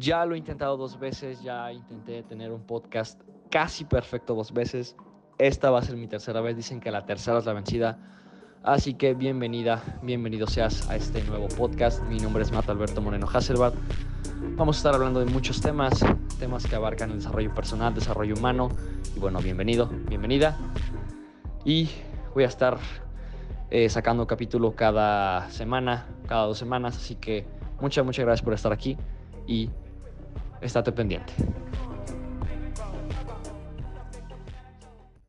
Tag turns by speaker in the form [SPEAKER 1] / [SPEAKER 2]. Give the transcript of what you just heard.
[SPEAKER 1] Ya lo he intentado dos veces, ya intenté tener un podcast casi perfecto dos veces. Esta va a ser mi tercera vez, dicen que la tercera es la vencida. Así que bienvenida, bienvenido seas a este nuevo podcast. Mi nombre es Mato Alberto Moreno Hasselbad. Vamos a estar hablando de muchos temas, temas que abarcan el desarrollo personal, desarrollo humano. Y bueno, bienvenido, bienvenida. Y voy a estar eh, sacando capítulo cada semana, cada dos semanas. Así que muchas, muchas gracias por estar aquí y estate pendiente.